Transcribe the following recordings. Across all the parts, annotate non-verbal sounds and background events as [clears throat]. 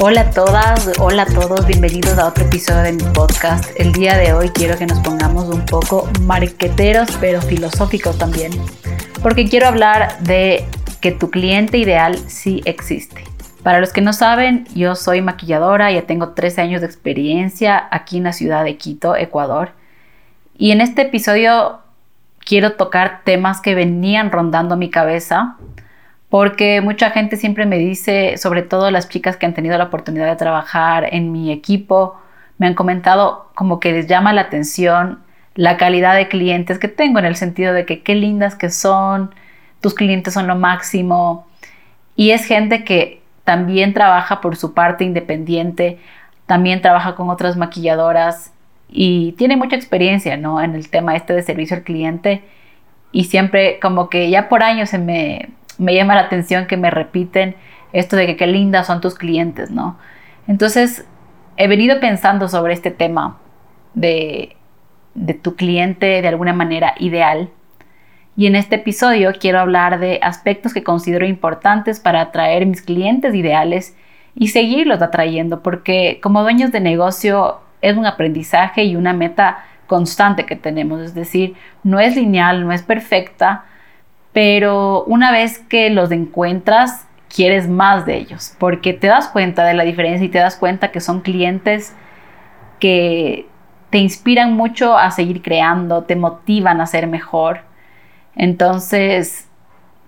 Hola a todas, hola a todos, bienvenidos a otro episodio de mi podcast. El día de hoy quiero que nos pongamos un poco marqueteros, pero filosóficos también, porque quiero hablar de que tu cliente ideal sí existe. Para los que no saben, yo soy maquilladora, ya tengo 13 años de experiencia aquí en la ciudad de Quito, Ecuador. Y en este episodio quiero tocar temas que venían rondando mi cabeza, porque mucha gente siempre me dice, sobre todo las chicas que han tenido la oportunidad de trabajar en mi equipo, me han comentado como que les llama la atención la calidad de clientes que tengo, en el sentido de que qué lindas que son, tus clientes son lo máximo. Y es gente que también trabaja por su parte independiente, también trabaja con otras maquilladoras y tiene mucha experiencia ¿no? en el tema este de servicio al cliente y siempre como que ya por años se me, me llama la atención que me repiten esto de que qué lindas son tus clientes, ¿no? Entonces he venido pensando sobre este tema de, de tu cliente de alguna manera ideal y en este episodio quiero hablar de aspectos que considero importantes para atraer mis clientes ideales y seguirlos atrayendo, porque como dueños de negocio es un aprendizaje y una meta constante que tenemos, es decir, no es lineal, no es perfecta, pero una vez que los encuentras, quieres más de ellos, porque te das cuenta de la diferencia y te das cuenta que son clientes que te inspiran mucho a seguir creando, te motivan a ser mejor. Entonces,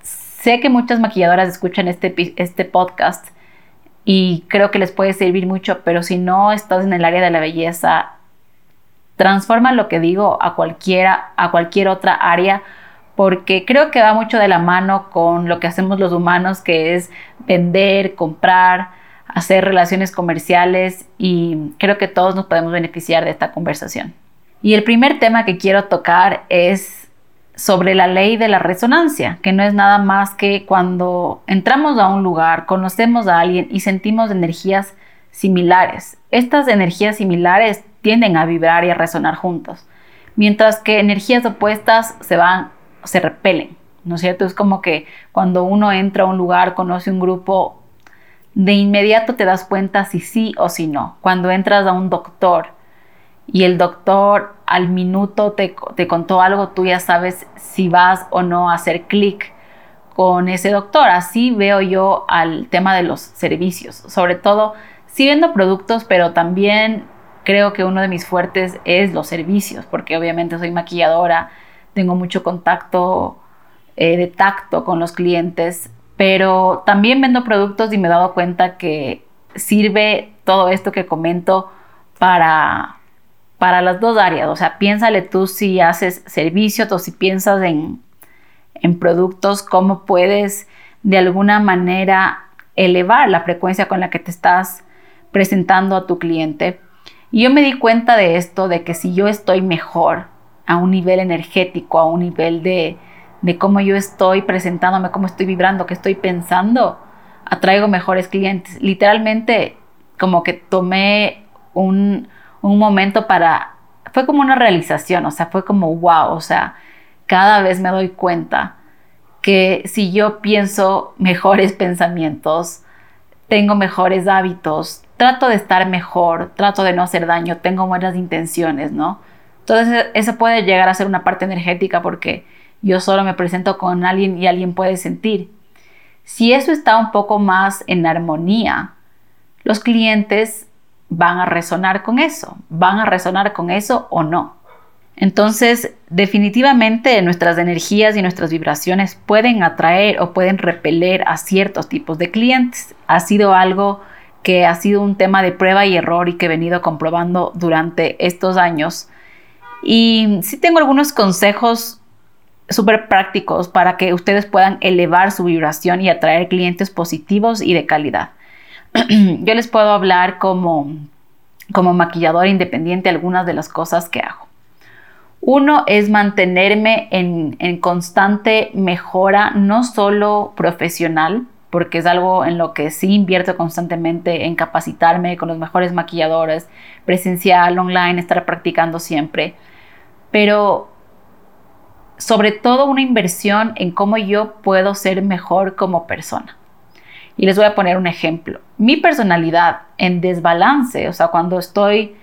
sé que muchas maquilladoras escuchan este, este podcast y creo que les puede servir mucho, pero si no estás en el área de la belleza, transforma lo que digo a cualquiera, a cualquier otra área, porque creo que va mucho de la mano con lo que hacemos los humanos, que es vender, comprar, hacer relaciones comerciales y creo que todos nos podemos beneficiar de esta conversación. Y el primer tema que quiero tocar es sobre la ley de la resonancia, que no es nada más que cuando entramos a un lugar, conocemos a alguien y sentimos energías similares. Estas energías similares tienden a vibrar y a resonar juntos, mientras que energías opuestas se van, se repelen, ¿no es cierto? Es como que cuando uno entra a un lugar, conoce un grupo, de inmediato te das cuenta si sí o si no. Cuando entras a un doctor y el doctor al minuto te, contó algo, tú ya sabes si vas o no a hacer clic con ese doctor. Así veo yo al tema de los servicios. Sobre todo, sí vendo productos, pero también creo que uno de mis fuertes es los servicios, porque obviamente soy maquilladora, tengo mucho contacto eh, de tacto con los clientes, pero también vendo productos y me he dado cuenta que sirve todo esto que comento para para las dos áreas. O sea, piénsale tú si haces servicios o si piensas en, en productos, cómo puedes de alguna manera elevar la frecuencia con la que te estás presentando a tu cliente. Y yo me di cuenta de esto, de que si yo estoy mejor a un nivel energético, a un nivel de, de cómo yo estoy presentándome, cómo estoy vibrando, qué estoy pensando, atraigo mejores clientes. Literalmente, como que tomé un, un momento para, fue como una realización, o sea, fue como, wow, o sea, cada vez me doy cuenta que si yo pienso mejores [laughs] pensamientos, tengo mejores hábitos, trato de estar mejor, trato de no hacer daño, tengo buenas intenciones, ¿no? Entonces eso puede llegar a ser una parte energética porque yo solo me presento con alguien y alguien puede sentir. Si eso está un poco más en armonía, los clientes van a resonar con eso, van a resonar con eso o no. Entonces, definitivamente nuestras energías y nuestras vibraciones pueden atraer o pueden repeler a ciertos tipos de clientes. Ha sido algo que ha sido un tema de prueba y error y que he venido comprobando durante estos años. Y sí tengo algunos consejos súper prácticos para que ustedes puedan elevar su vibración y atraer clientes positivos y de calidad. [clears throat] yo les puedo hablar como, como maquilladora independiente algunas de las cosas que hago. Uno es mantenerme en, en, constante mejora, no solo profesional, porque es algo en lo que sí invierto constantemente en capacitarme con los mejores maquilladores, presencial, online, estar practicando siempre. Pero sobre todo una inversión en cómo yo puedo ser mejor como persona. Y les voy a poner un ejemplo. Mi personalidad en desbalance, o sea, cuando estoy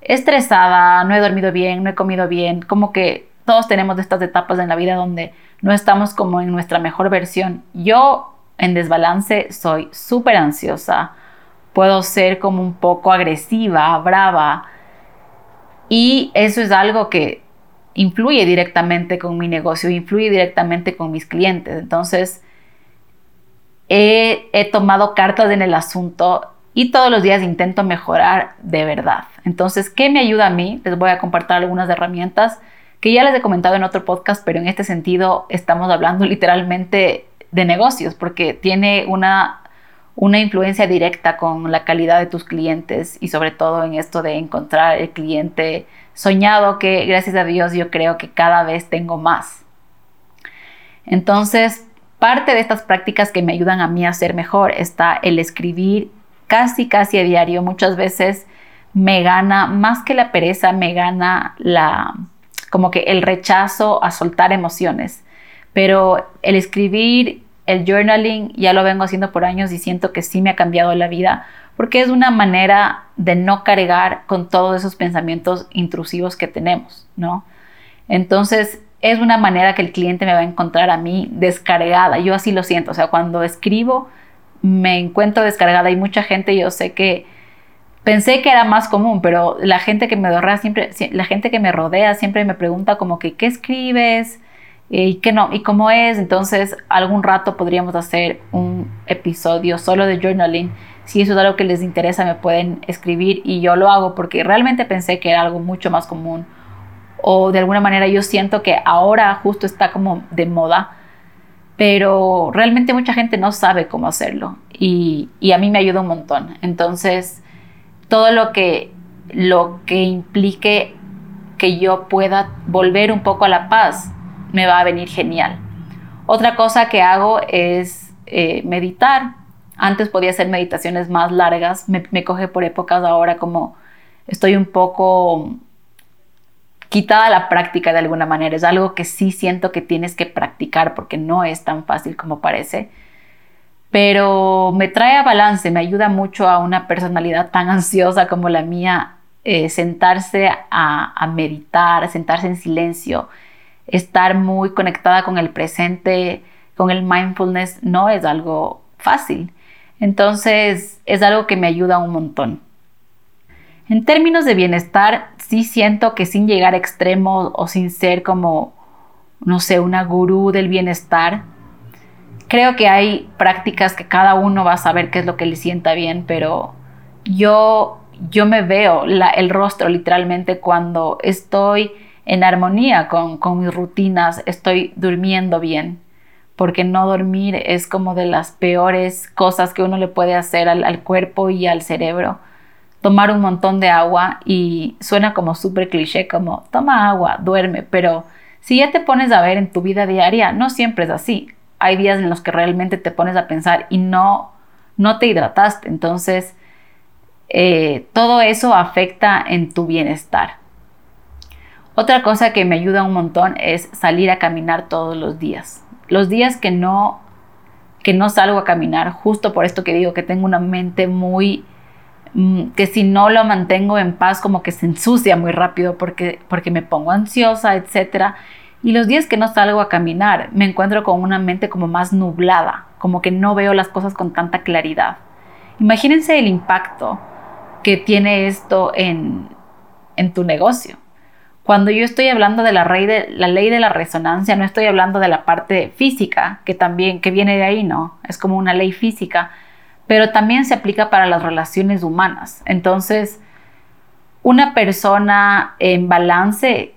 estresada, no he dormido bien, no he comido bien, como que todos tenemos estas etapas en la vida donde no estamos como en nuestra mejor versión. Yo en desbalance soy súper ansiosa, puedo ser como un poco agresiva, brava, y eso es algo que influye directamente con mi negocio, influye directamente con mis clientes. Entonces, he, he, tomado cartas en el asunto y todos los días intento mejorar de verdad. Entonces, ¿qué me ayuda a mí? Les voy a compartir algunas herramientas que ya les he comentado en otro podcast, pero en este sentido estamos hablando [laughs] literalmente de negocios, porque tiene una, una influencia directa con la calidad de tus clientes y sobre todo en esto de encontrar el cliente soñado que gracias a Dios yo creo que cada vez tengo más. Entonces, parte de estas prácticas que me ayudan a mí a ser mejor está el escribir casi, casi a diario. Muchas veces me gana, más que la pereza, me gana la, como que el rechazo a soltar emociones. Pero el escribir, el journaling, ya lo vengo haciendo por años y siento que sí me ha cambiado la vida porque es una manera de no cargar con todos esos pensamientos intrusivos que tenemos, ¿no? Entonces, es una manera que el cliente me va a encontrar a mí descargada. Yo así lo siento, o sea, cuando escribo me encuentro descargada y mucha gente yo sé que pensé que era más común, pero la gente que me rodea siempre la gente que me rodea siempre me pregunta como que qué escribes y qué no y cómo es, entonces algún rato podríamos hacer un episodio solo de journaling si eso es algo que les interesa, me pueden escribir y yo lo hago porque realmente pensé que era algo mucho más común. O de alguna manera yo siento que ahora justo está como de moda, pero realmente mucha gente no sabe cómo hacerlo y, y a mí me ayuda un montón. Entonces, todo lo que, lo que implique que yo pueda volver un poco a la paz me va a venir genial. Otra cosa que hago es eh, meditar antes podía hacer meditaciones más largas, me, coge por épocas ahora como estoy un poco quitada la práctica de alguna manera. Es algo que sí siento que tienes que practicar porque no es tan fácil como parece. Pero me trae a balance, me ayuda mucho a una personalidad tan ansiosa como la mía, eh, sentarse a, a meditar, sentarse en silencio, estar muy conectada con el presente, con el mindfulness, no es algo fácil. Entonces es algo que me ayuda un montón. En términos de bienestar, sí siento que sin llegar a extremos o sin ser como, no sé, una gurú del bienestar, creo que hay prácticas que cada uno va a saber qué es lo que le sienta bien, pero yo, yo me veo el rostro literalmente cuando estoy en armonía con, mis rutinas, estoy durmiendo bien porque no dormir es como de las peores cosas que uno le puede hacer al, cuerpo y al cerebro. Tomar un montón de agua y suena como súper cliché, como toma agua, duerme, pero si ya te pones a ver en tu vida diaria, no siempre es así. Hay días en los que realmente te pones a pensar y no, no te hidrataste, entonces eh, todo eso afecta en tu bienestar. Otra cosa que me ayuda un montón es salir a caminar todos los días los días que no que no salgo a caminar, justo por esto que digo que tengo una mente muy mm, que si no lo mantengo en paz como que se ensucia muy rápido porque porque me pongo ansiosa, etcétera. Y los días que no salgo a caminar, me encuentro con una mente como más nublada, como que no veo las cosas con tanta claridad. Imagínense el impacto que tiene esto en, en tu negocio. Cuando yo estoy hablando de la, ley de la ley de la resonancia, no estoy hablando de la parte física, que también, que viene de ahí, no, es como una ley física, pero también se aplica para las relaciones humanas. Entonces, una persona en balance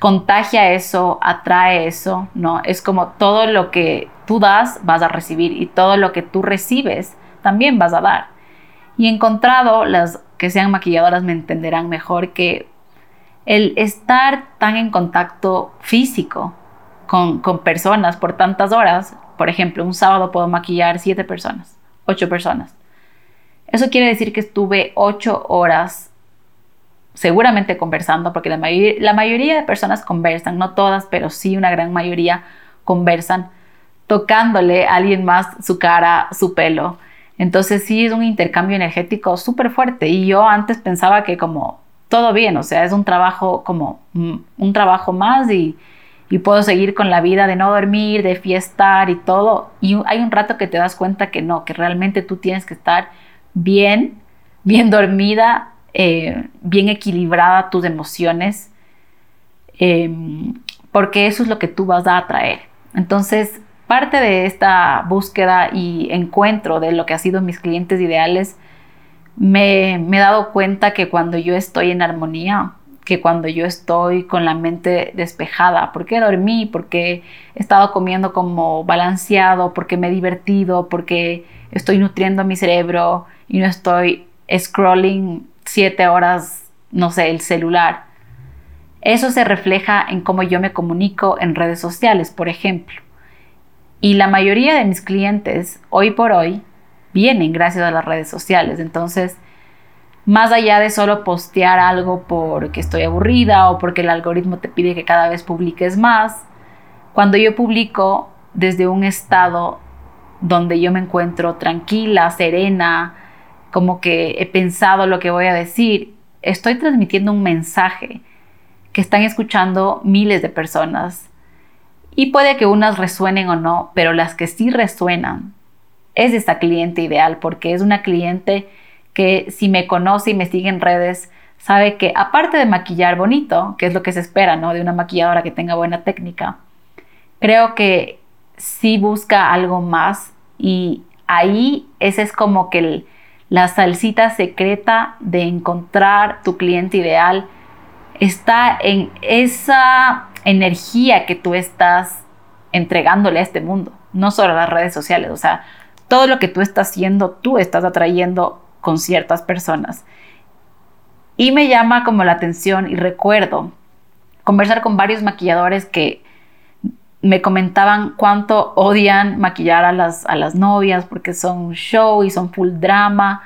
contagia eso, atrae eso, ¿no? Es como todo lo que tú das vas a recibir y todo lo que tú recibes también vas a dar. Y encontrado, las que sean maquilladoras me entenderán mejor, que el estar tan en contacto físico con, personas por tantas horas, por ejemplo, un sábado puedo maquillar siete personas, ocho personas. Eso quiere decir que estuve ocho horas seguramente conversando, porque la, la mayoría de personas conversan, no todas, pero sí una gran mayoría conversan, tocándole a alguien más su cara, su pelo. Entonces sí es un intercambio energético súper fuerte y yo antes pensaba que como todo bien, o sea, es un trabajo como mm, un trabajo más y, puedo seguir con la vida de no dormir, de fiestar y todo. Y hay un rato que te das cuenta que no, que realmente tú tienes que estar bien, bien dormida, eh, bien equilibrada tus emociones, em, porque eso es lo que tú vas a atraer. Entonces, parte de esta búsqueda y encuentro de lo que han sido mis clientes ideales, me, he dado cuenta que cuando yo estoy en armonía, que cuando yo estoy con la mente despejada, porque dormí, porque he estado comiendo como balanceado, porque me he divertido, porque estoy nutriendo mi cerebro y no estoy scrolling siete horas, no sé, el celular. Eso se refleja en cómo yo me comunico en redes sociales, por ejemplo. Y la mayoría de mis clientes hoy por hoy vienen gracias a las redes sociales. Entonces, más allá de solo postear algo porque estoy aburrida o porque el algoritmo te pide que cada vez publiques más, cuando yo publico desde un estado donde yo me encuentro tranquila, serena, como que he pensado lo que voy a decir, estoy transmitiendo un mensaje que están escuchando miles de personas y puede que unas resuenen o no, pero las que sí resuenan es esta cliente ideal, porque es una cliente que si me conoce y me sigue en redes, sabe que aparte de maquillar bonito, que es lo que se espera, ¿no? De una maquilladora que tenga buena técnica, creo que sí busca algo más y ahí ese es como que la salsita secreta de encontrar tu cliente ideal está en esa energía que tú estás entregándole a este mundo, no solo a las redes sociales, o sea, todo lo que tú estás haciendo, tú estás atrayendo con ciertas personas. Y me llama como la atención y recuerdo conversar con varios maquilladores que me comentaban cuánto odian maquillar a las, a las novias porque son show y son full drama.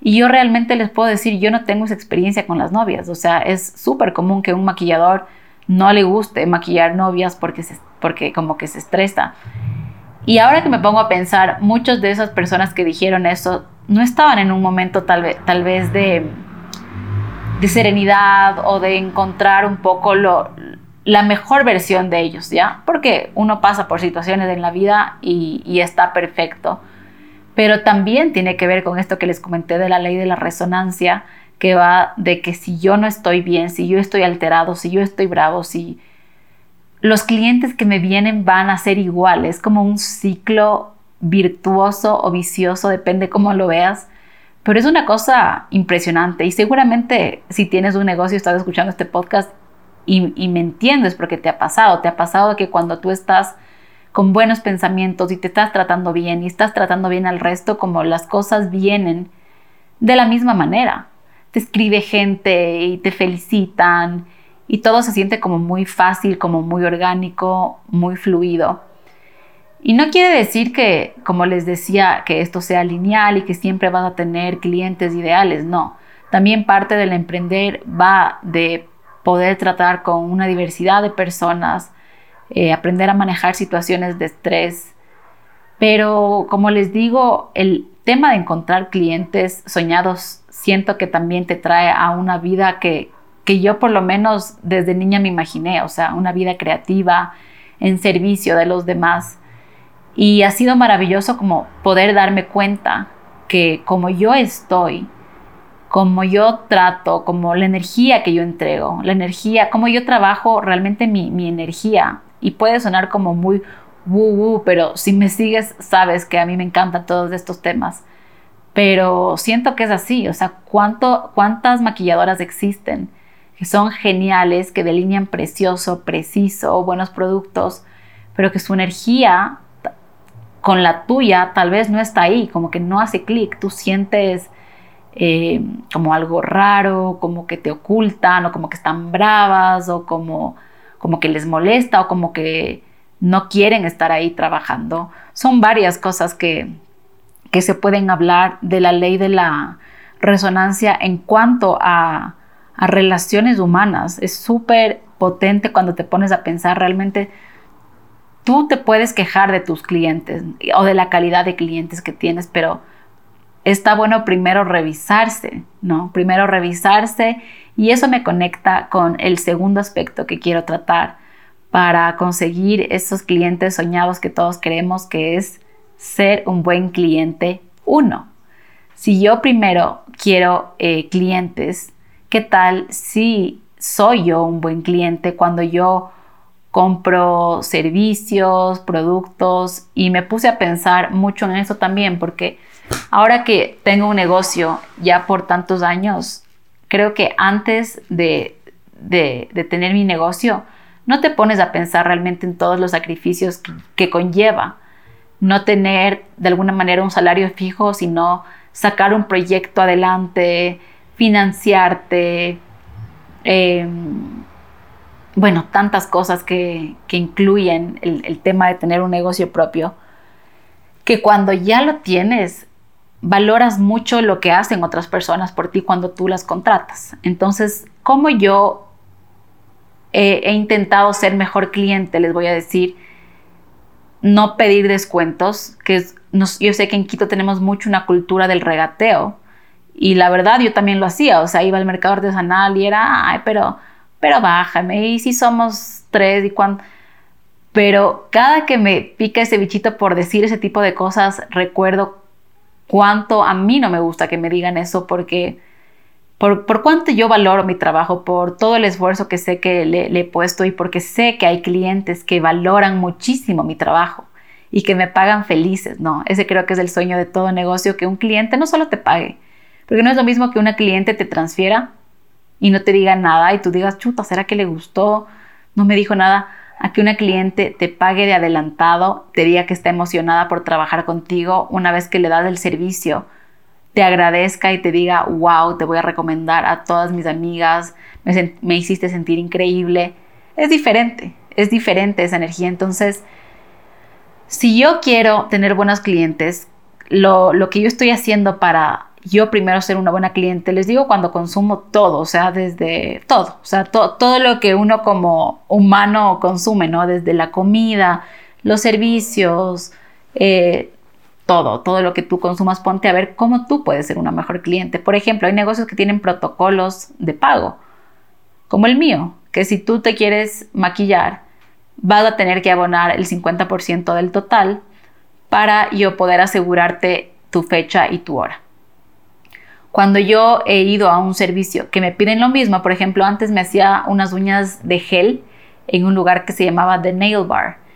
Y yo realmente les puedo decir, yo no tengo esa experiencia con las novias. O sea, es súper común que un maquillador no le guste maquillar novias porque, porque como que se estresa. Y ahora que me pongo a pensar, muchas de esas personas que dijeron eso no estaban en un momento tal vez, tal vez de, de serenidad o de encontrar un poco lo, la mejor versión de ellos, ¿ya? Porque uno pasa por situaciones en la vida y, y está perfecto. Pero también tiene que ver con esto que les comenté de la ley de la resonancia, que va de que si yo no estoy bien, si yo estoy alterado, si yo estoy bravo, si los clientes que me vienen van a ser iguales, como un ciclo virtuoso o vicioso, depende cómo lo veas. Pero es una cosa impresionante. Y seguramente si tienes un negocio estás escuchando este podcast y, y me entiendes porque te ha pasado, te ha pasado que cuando tú estás con buenos pensamientos y te estás tratando bien y estás tratando bien al resto, como las cosas vienen de la misma manera. Te escribe gente y te felicitan y todo se siente como muy fácil, como muy orgánico, muy fluido. Y no quiere decir que, como les decía, que esto sea lineal y que siempre vas a tener clientes ideales, no. También parte del emprender va de poder tratar con una diversidad de personas, eh, aprender a manejar situaciones de estrés. Pero como les digo, el tema de encontrar clientes soñados siento que también te trae a una vida que, que yo por lo menos desde niña me imaginé, o sea, una vida creativa, en servicio de los demás. Y ha sido maravilloso como poder darme cuenta que como yo estoy, como yo trato, como la energía que yo entrego, la energía, como yo trabajo realmente mi, mi energía. Y puede sonar como muy woo woo, pero si me sigues sabes que a mí me encantan todos estos temas pero siento que es así, o sea, ¿cuánto, ¿cuántas maquilladoras existen que son geniales, que delinean precioso, preciso, buenos productos, pero que su energía con la tuya tal vez no está ahí, como que no hace clic, tú sientes eh, como algo raro, como que te ocultan o como que están bravas o como, como que les molesta o como que no quieren estar ahí trabajando. Son varias cosas que, que se pueden hablar de la ley de la resonancia en cuanto a, a relaciones humanas. Es súper potente cuando te pones a pensar realmente. Tú te puedes quejar de tus clientes o de la calidad de clientes que tienes, pero está bueno primero revisarse, ¿no? Primero revisarse y eso me conecta con el segundo aspecto que quiero tratar para conseguir esos clientes soñados que todos queremos, que es ser un buen cliente uno. Si yo primero quiero eh, clientes, ¿qué tal si soy yo un buen cliente cuando yo compro servicios, productos y me puse a pensar mucho en eso también porque ahora que tengo un negocio ya por tantos años, creo que antes de, tener mi negocio, no te pones a pensar realmente en todos los sacrificios que, conlleva no tener de alguna manera un salario fijo, sino sacar un proyecto adelante, financiarte, em, bueno, tantas cosas que, incluyen el, el, tema de tener un negocio propio, que cuando ya lo tienes, valoras mucho lo que hacen otras personas por ti cuando tú las contratas. Entonces, como yo he intentado ser mejor cliente, les voy a decir, no pedir descuentos, que yo sé que en Quito tenemos mucho una cultura del regateo. Y la verdad, yo también lo hacía. O sea, iba al mercado artesanal y era, ay, pero, pero bájame. Y si somos tres y cuando. Pero cada que me pica ese bichito por decir ese tipo de cosas, recuerdo cuánto a mí no me gusta que me digan eso porque por, por cuánto yo valoro mi trabajo, por todo el esfuerzo que sé que le, le, he puesto y porque sé que hay clientes que valoran muchísimo mi trabajo y que me pagan felices, ¿no? Ese creo que es el sueño de todo negocio, que un cliente no solo te pague, porque no es lo mismo que una cliente te transfiera y no te diga nada y tú digas, chuta, ¿será que le gustó? No me dijo nada. A que una cliente te pague de adelantado, te diga que está emocionada por trabajar contigo una vez que le das el servicio, te agradezca y te diga, wow, te voy a recomendar a todas mis amigas, me, hiciste sentir increíble. Es diferente, es diferente esa energía. Entonces, si yo quiero tener buenos clientes, lo, que yo estoy haciendo para yo primero ser una buena cliente, les digo cuando consumo todo, o sea, desde todo, o sea, todo lo que uno como humano consume, ¿no? Desde la comida, los servicios, eh, todo, todo lo que tú consumas, ponte a ver cómo tú puedes ser una mejor cliente. Por ejemplo, hay negocios que tienen protocolos de pago, como el mío, que si tú te quieres maquillar, vas a tener que abonar el 50% del total para yo poder asegurarte tu fecha y tu hora. Cuando yo he ido a un servicio que me piden lo mismo, por ejemplo, antes me hacía unas uñas de gel en un lugar que se llamaba The Nail Bar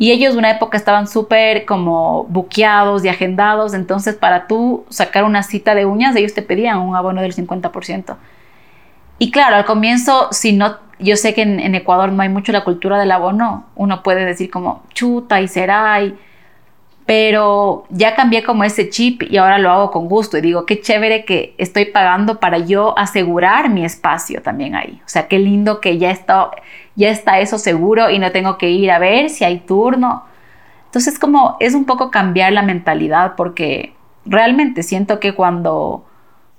y ellos una época estaban súper como buqueados y agendados, entonces para tú sacar una cita de uñas, ellos te pedían un abono del 50%. Y claro, al comienzo, si no, yo sé que en, Ecuador no hay mucho la cultura del abono, uno puede decir como chuta y será, y, pero ya cambié como ese chip y ahora lo hago con gusto y digo, qué chévere que estoy pagando para yo asegurar mi espacio también ahí. O sea, qué lindo que ya está ya está eso seguro y no tengo que ir a ver si hay turno. Entonces como es un poco cambiar la mentalidad porque realmente siento que cuando,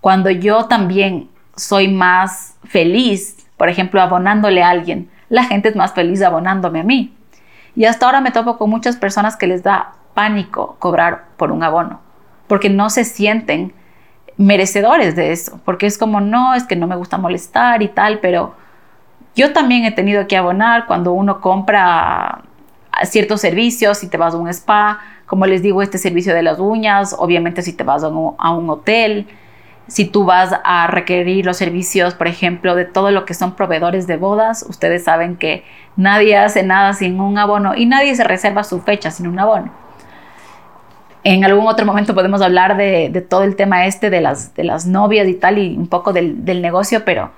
cuando yo también soy más feliz, por ejemplo, abonándole a alguien, la gente es más feliz abonándome a mí. Y hasta ahora me topo con muchas personas que les da pánico cobrar por un abono, porque no se sienten merecedores de eso, porque es como, no, es que no me gusta molestar y tal, pero yo también he tenido que abonar cuando uno compra ciertos servicios, si te vas a un spa, como les digo, este servicio de las uñas, obviamente si te vas a un, hotel, si tú vas a requerir los servicios, por ejemplo, de todo lo que son proveedores de bodas, ustedes saben que nadie hace nada sin un abono y nadie se reserva su fecha sin un abono. En algún otro momento podemos hablar de, todo el tema este de las, de las novias y tal y un poco del, del negocio, pero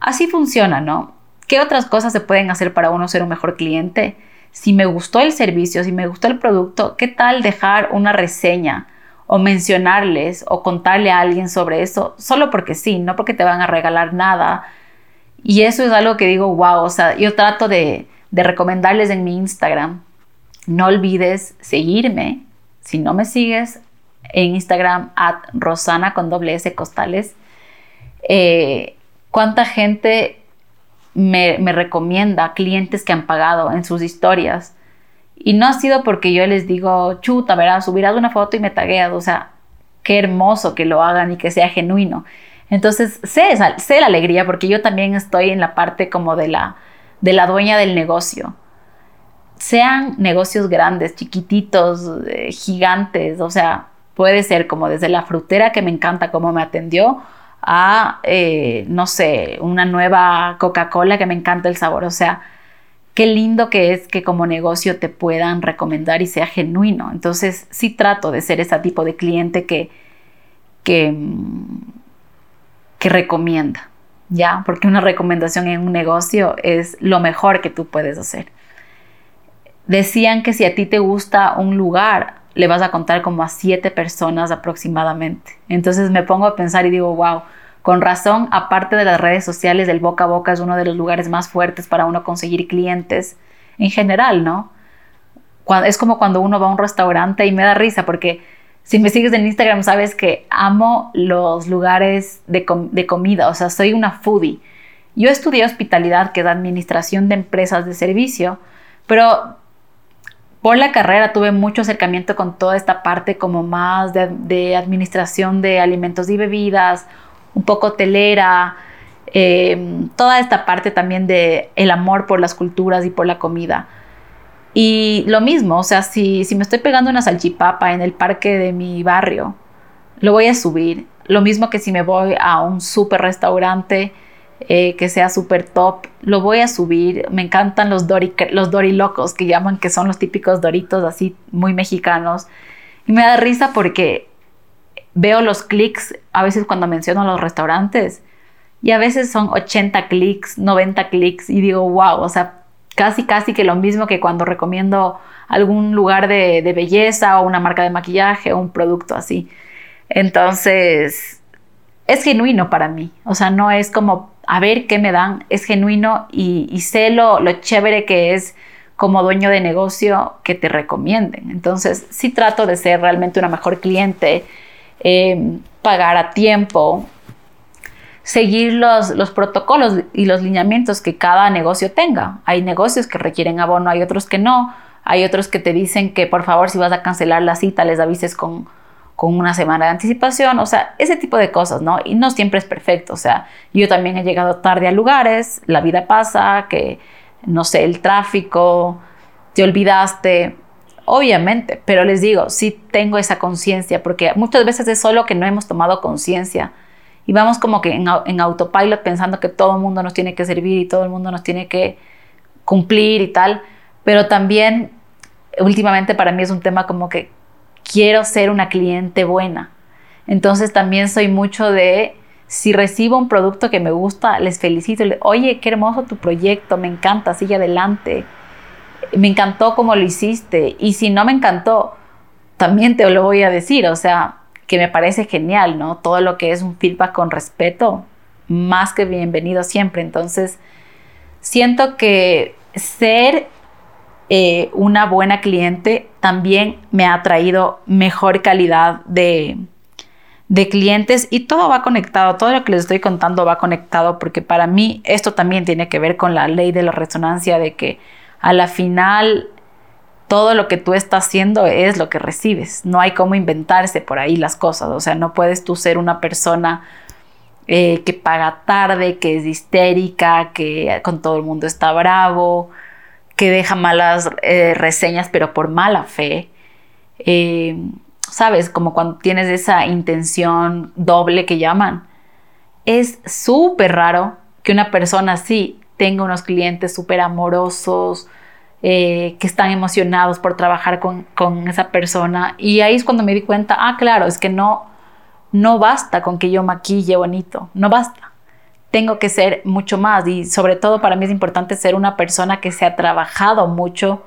así funciona, ¿no? ¿Qué otras cosas se pueden hacer para uno ser un mejor cliente? Si me gustó el servicio, si me gustó el producto, ¿qué tal dejar una reseña o mencionarles o contarle a alguien sobre eso? Solo porque sí, no porque te van a regalar nada. Y eso es algo que digo, wow, o sea, yo trato de, recomendarles en mi Instagram. No olvides seguirme. Si no me sigues en Instagram, at Rosana con doble S costales. Eh, cuánta gente me, recomienda clientes que han pagado en sus historias. Y no ha sido porque yo les digo, chuta, verás, subirás una foto y me tagueas. O sea, qué hermoso que lo hagan y que sea genuino. Entonces, sé, sé la alegría porque yo también estoy en la parte como de la, de la dueña del negocio. Sean negocios grandes, chiquititos, eh, gigantes, o sea, puede ser como desde la frutera que me encanta cómo me atendió a, eh, no sé, una nueva Coca-Cola que me encanta el sabor. O sea, qué lindo que es que como negocio te puedan recomendar y sea genuino. Entonces, sí trato de ser ese tipo de cliente que, que, mm, que recomienda, ¿ya? Porque una recomendación en un negocio es lo mejor que tú puedes hacer. Decían que si a ti te gusta un lugar, le vas a contar como a siete personas aproximadamente. Entonces me pongo a pensar y digo, wow, con razón, aparte de las redes sociales, el boca a boca es uno de los lugares más fuertes para uno conseguir clientes en general, ¿no? es como cuando uno va a un restaurante y me da risa porque si me sigues en Instagram sabes que amo los lugares de, de comida, o sea, soy una foodie. Yo estudié hospitalidad, que es administración de empresas de servicio, pero por la carrera tuve mucho acercamiento con toda esta parte como más de, administración de alimentos y bebidas, un poco telera, em, toda esta parte también de el amor por las culturas y por la comida. Y lo mismo, o sea, si, si me estoy pegando una salchipapa en el parque de mi barrio, lo voy a subir. Lo mismo que si me voy a un super restaurante eh, que sea súper top, lo voy a subir. Me encantan los, dori, los dorilocos que llaman, que son los típicos doritos así muy mexicanos. Y me da risa porque veo los clics a veces cuando menciono los restaurantes y a veces son 80 clics, 90 clics y digo, wow, o sea, casi casi que lo mismo que cuando recomiendo algún lugar de, de belleza o una marca de maquillaje o un producto así. Entonces, es genuino para mí, o sea, no es como a ver qué me dan, es genuino y, sé lo, chévere que es como dueño de negocio que te recomienden. Entonces, sí trato de ser realmente una mejor cliente, em, pagar a tiempo, seguir los, los, protocolos y los lineamientos que cada negocio tenga. Hay negocios que requieren abono, hay otros que no, hay otros que te dicen que por favor si vas a cancelar la cita les avises con con una semana de anticipación, o sea, ese tipo de cosas, ¿no? Y no siempre es perfecto, o sea, yo también he llegado tarde a lugares, la vida pasa, que, no sé, el tráfico, te olvidaste, obviamente, pero les digo, sí tengo esa conciencia, porque muchas veces es solo que no hemos tomado conciencia y vamos como que en, en autopilot pensando que todo el mundo nos tiene que servir y todo el mundo nos tiene que cumplir y tal, pero también últimamente para mí es un tema como que quiero ser una cliente buena. Entonces también soy mucho de, si recibo un producto que me gusta, les felicito. Oye, qué hermoso tu proyecto, me encanta, sigue adelante. Me encantó cómo lo hiciste. Y si no me encantó, también te lo voy a decir. O sea, que me parece genial, ¿no? Todo lo que es un feedback con respeto, más que bienvenido siempre. Entonces, siento que ser eh, una buena cliente también me ha traído mejor calidad de, de clientes y todo va conectado, todo lo que les estoy contando va conectado porque para mí esto también tiene que ver con la ley de la resonancia de que a la final todo lo que tú estás haciendo es lo que recibes, no hay cómo inventarse por ahí las cosas, o sea, no puedes tú ser una persona eh, que paga tarde, que es histérica, que con todo el mundo está bravo, que deja malas eh, reseñas, pero por mala fe. Eh, ¿Sabes? Como cuando tienes esa intención doble que llaman. Es súper raro que una persona así tenga unos clientes súper amorosos, eh, que están emocionados por trabajar con, con, esa persona. Y ahí es cuando me di cuenta, ah, claro, es que no, no basta con que yo maquille bonito, no basta tengo que ser mucho más y sobre todo para mí es importante ser una persona que se ha trabajado mucho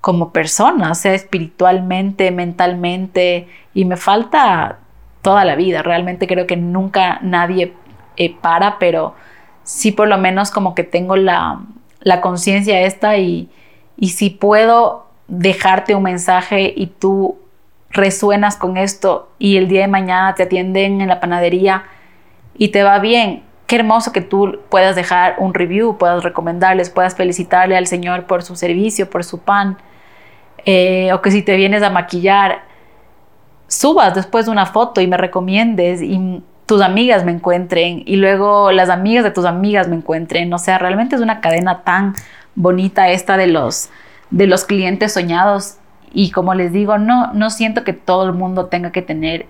como persona, sea espiritualmente, mentalmente y me falta toda la vida. Realmente creo que nunca nadie eh, para, pero sí por lo menos como que tengo la, la conciencia esta y, y si puedo dejarte un mensaje y tú resuenas con esto y el día de mañana te atienden en la panadería y te va bien, qué hermoso que tú puedas dejar un review, puedas recomendarles, puedas felicitarle al Señor por su servicio, por su pan, eh, o que si te vienes a maquillar, subas después de una foto y me recomiendes y tus amigas me encuentren y luego las amigas de tus amigas me encuentren. O sea, realmente es una cadena tan bonita esta de los, de los clientes soñados. Y como les digo, no, no siento que todo el mundo tenga que tener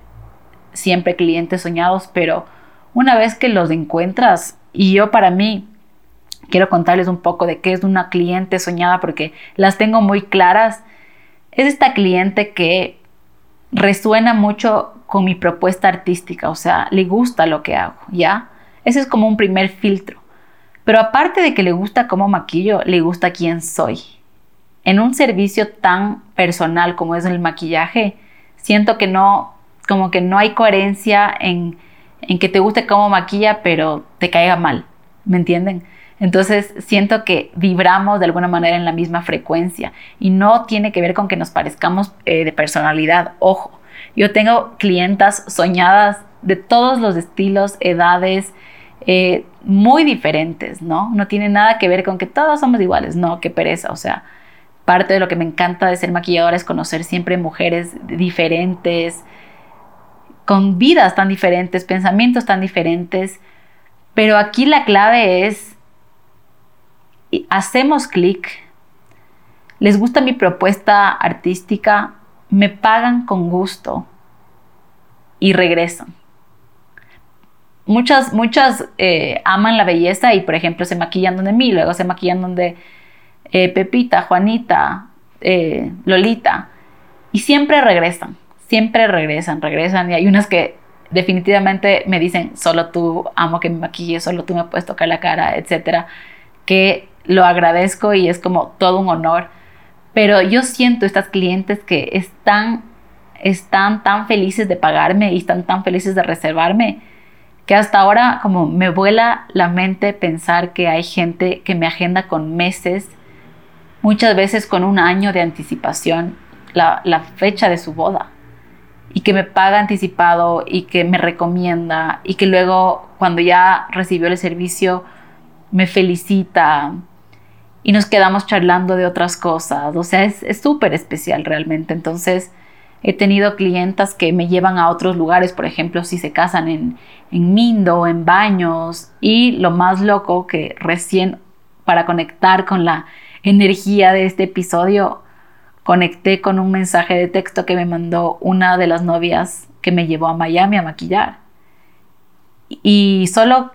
siempre clientes soñados, pero una vez que los encuentras, y yo para mí quiero contarles un poco de qué es una cliente soñada porque las tengo muy claras, es esta cliente que resuena mucho con mi propuesta artística, o sea, le gusta lo que hago, ¿ya? Ese es como un primer filtro. Pero aparte de que le gusta cómo maquillo, le gusta quién soy. En un servicio tan personal como es el maquillaje, siento que no, como que no hay coherencia en, en que te guste cómo maquilla, pero te caiga mal, ¿me entienden? Entonces siento que vibramos de alguna manera en la misma frecuencia y no tiene que ver con que nos parezcamos eh, de personalidad. Ojo, yo tengo clientas soñadas de todos los estilos, edades, eh, muy diferentes, ¿no? No tiene nada que ver con que todos somos iguales, no, qué pereza, o sea, parte de lo que me encanta de ser maquilladora es conocer siempre mujeres diferentes, con vidas tan diferentes, pensamientos tan diferentes, pero aquí la clave es hacemos clic, les gusta mi propuesta artística, me pagan con gusto y regresan. Muchas, muchas eh, aman la belleza y, por ejemplo, se maquillan donde mí, luego se maquillan donde eh, Pepita, Juanita, eh, Lolita, y siempre regresan, siempre regresan, regresan. Y hay unas que definitivamente me dicen, solo tú amo que me maquille, solo tú me puedes tocar la cara, etcétera, que lo agradezco y es como todo un honor. Pero yo siento estas clientes que están, están tan felices de pagarme y están tan felices de reservarme que hasta ahora como me vuela la mente pensar que hay gente que me agenda con meses, muchas veces con un año de anticipación, la, la fecha de su boda y que me paga anticipado y que me recomienda y que luego cuando ya recibió el servicio me felicita, y nos quedamos charlando de otras cosas. O sea, es súper especial realmente. Entonces, he tenido clientas que me llevan a otros lugares, por ejemplo, si se casan en, en Mindo, en baños. Y lo más loco que recién, para conectar con la energía de este episodio, conecté con un mensaje de texto que me mandó una de las novias que me llevó a Miami a maquillar. Y solo,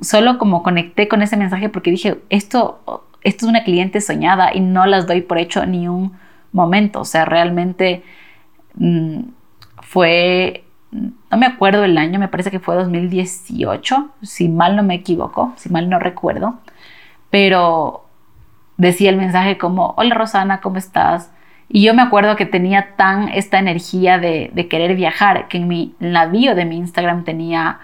solo como conecté con ese mensaje porque dije, esto esto es una cliente soñada y no las doy por hecho ni un momento. O sea, realmente mm, fue, no me acuerdo el año, me parece que fue 2018, si mal no me equivoco, si mal no recuerdo, pero decía el mensaje como, hola Rosana, ¿cómo estás? Y yo me acuerdo que tenía tan esta energía de, querer viajar, que en, mi, en la bio de mi Instagram tenía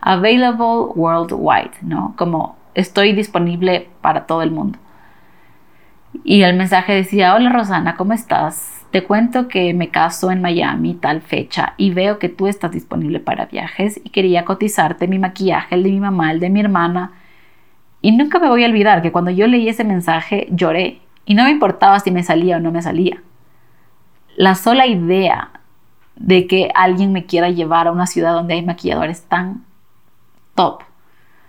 available worldwide, ¿no? Como estoy disponible para todo el mundo. Y el mensaje decía, hola Rosana, ¿cómo estás? Te cuento que me caso en Miami tal fecha y veo que tú estás disponible para viajes y quería cotizarte mi maquillaje, el de mi mamá, el de mi hermana. Y nunca me voy a olvidar que cuando yo leí ese mensaje lloré y no me importaba si me salía o no me salía. La sola idea de que alguien me quiera llevar a una ciudad donde hay maquilladores tan top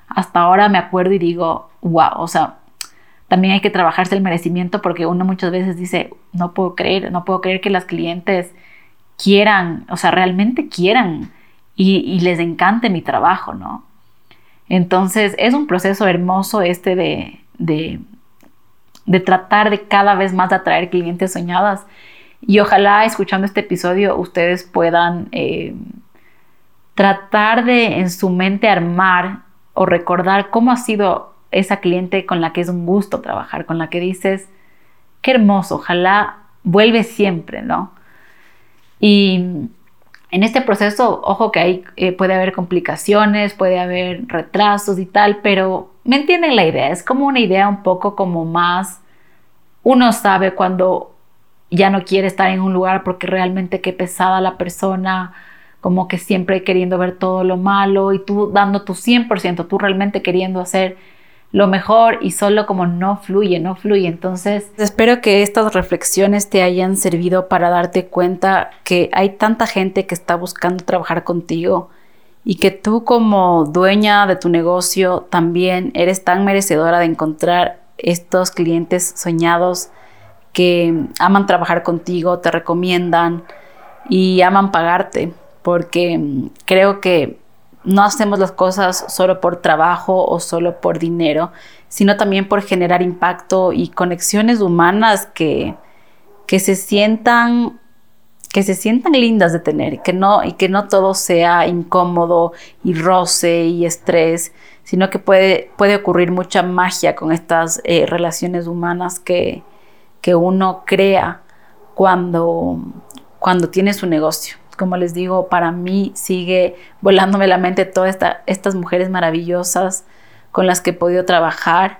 hasta ahora me acuerdo y digo, wow, o sea, también hay que trabajarse el merecimiento porque uno muchas veces dice, no puedo creer, no puedo creer que las clientes quieran, o sea, realmente quieran y, les encante mi trabajo, ¿no? Entonces es un proceso hermoso este de, de, de tratar de cada vez más atraer clientes soñadas y ojalá escuchando este episodio ustedes puedan eh, tratar de en su mente armar o recordar cómo ha sido esa cliente con la que es un gusto trabajar, con la que dices, qué hermoso, ojalá vuelve siempre, ¿no? Y en este proceso, ojo que ahí eh, puede haber complicaciones, puede haber retrasos y tal, pero me entienden la idea, es como una idea un poco como más, uno sabe cuando ya no quiere estar en un lugar porque realmente qué pesada la persona, como que siempre queriendo ver todo lo malo y tú dando tu 100%, tú realmente queriendo hacer lo mejor y solo como no fluye, no fluye. Entonces, espero que estas reflexiones te hayan servido para darte cuenta que hay tanta gente que está buscando trabajar contigo y que tú como dueña de tu negocio también eres tan merecedora de encontrar estos clientes soñados que aman trabajar contigo, te recomiendan y aman pagarte, porque creo que no hacemos las cosas solo por trabajo o solo por dinero, sino también por generar impacto y conexiones humanas que, que se sientan que se sientan lindas de tener, que no, y que no todo sea incómodo y roce y estrés, sino que puede, puede ocurrir mucha magia con estas eh, relaciones humanas que, que uno crea cuando, cuando tiene su negocio como les digo, para mí sigue volándome la mente todas estas mujeres maravillosas con las que he podido trabajar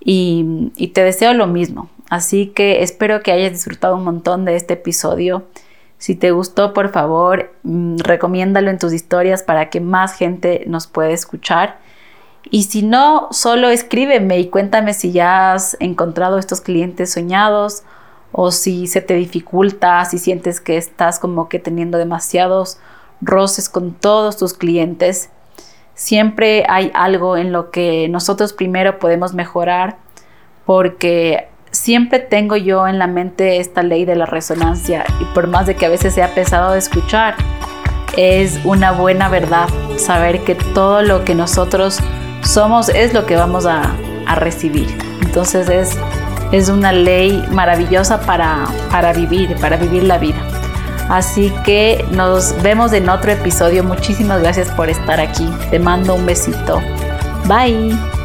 y, y, te deseo lo mismo. Así que espero que hayas disfrutado un montón de este episodio. Si te gustó, por favor, mm, recomiéndalo en tus historias para que más gente nos pueda escuchar. Y si no, solo escríbeme y cuéntame si ya has encontrado estos clientes soñados o si se te dificulta, si sientes que estás como que teniendo demasiados roces con todos tus clientes, siempre hay algo en lo que nosotros primero podemos mejorar porque siempre tengo yo en la mente esta ley de la resonancia y por más de que a veces sea pesado de escuchar, es una buena verdad saber que todo lo que nosotros somos es lo que vamos a, a recibir. Entonces es es una ley maravillosa para, para vivir, para vivir la vida. Así que nos vemos en otro episodio. Muchísimas gracias por estar aquí. Te mando un besito. Bye.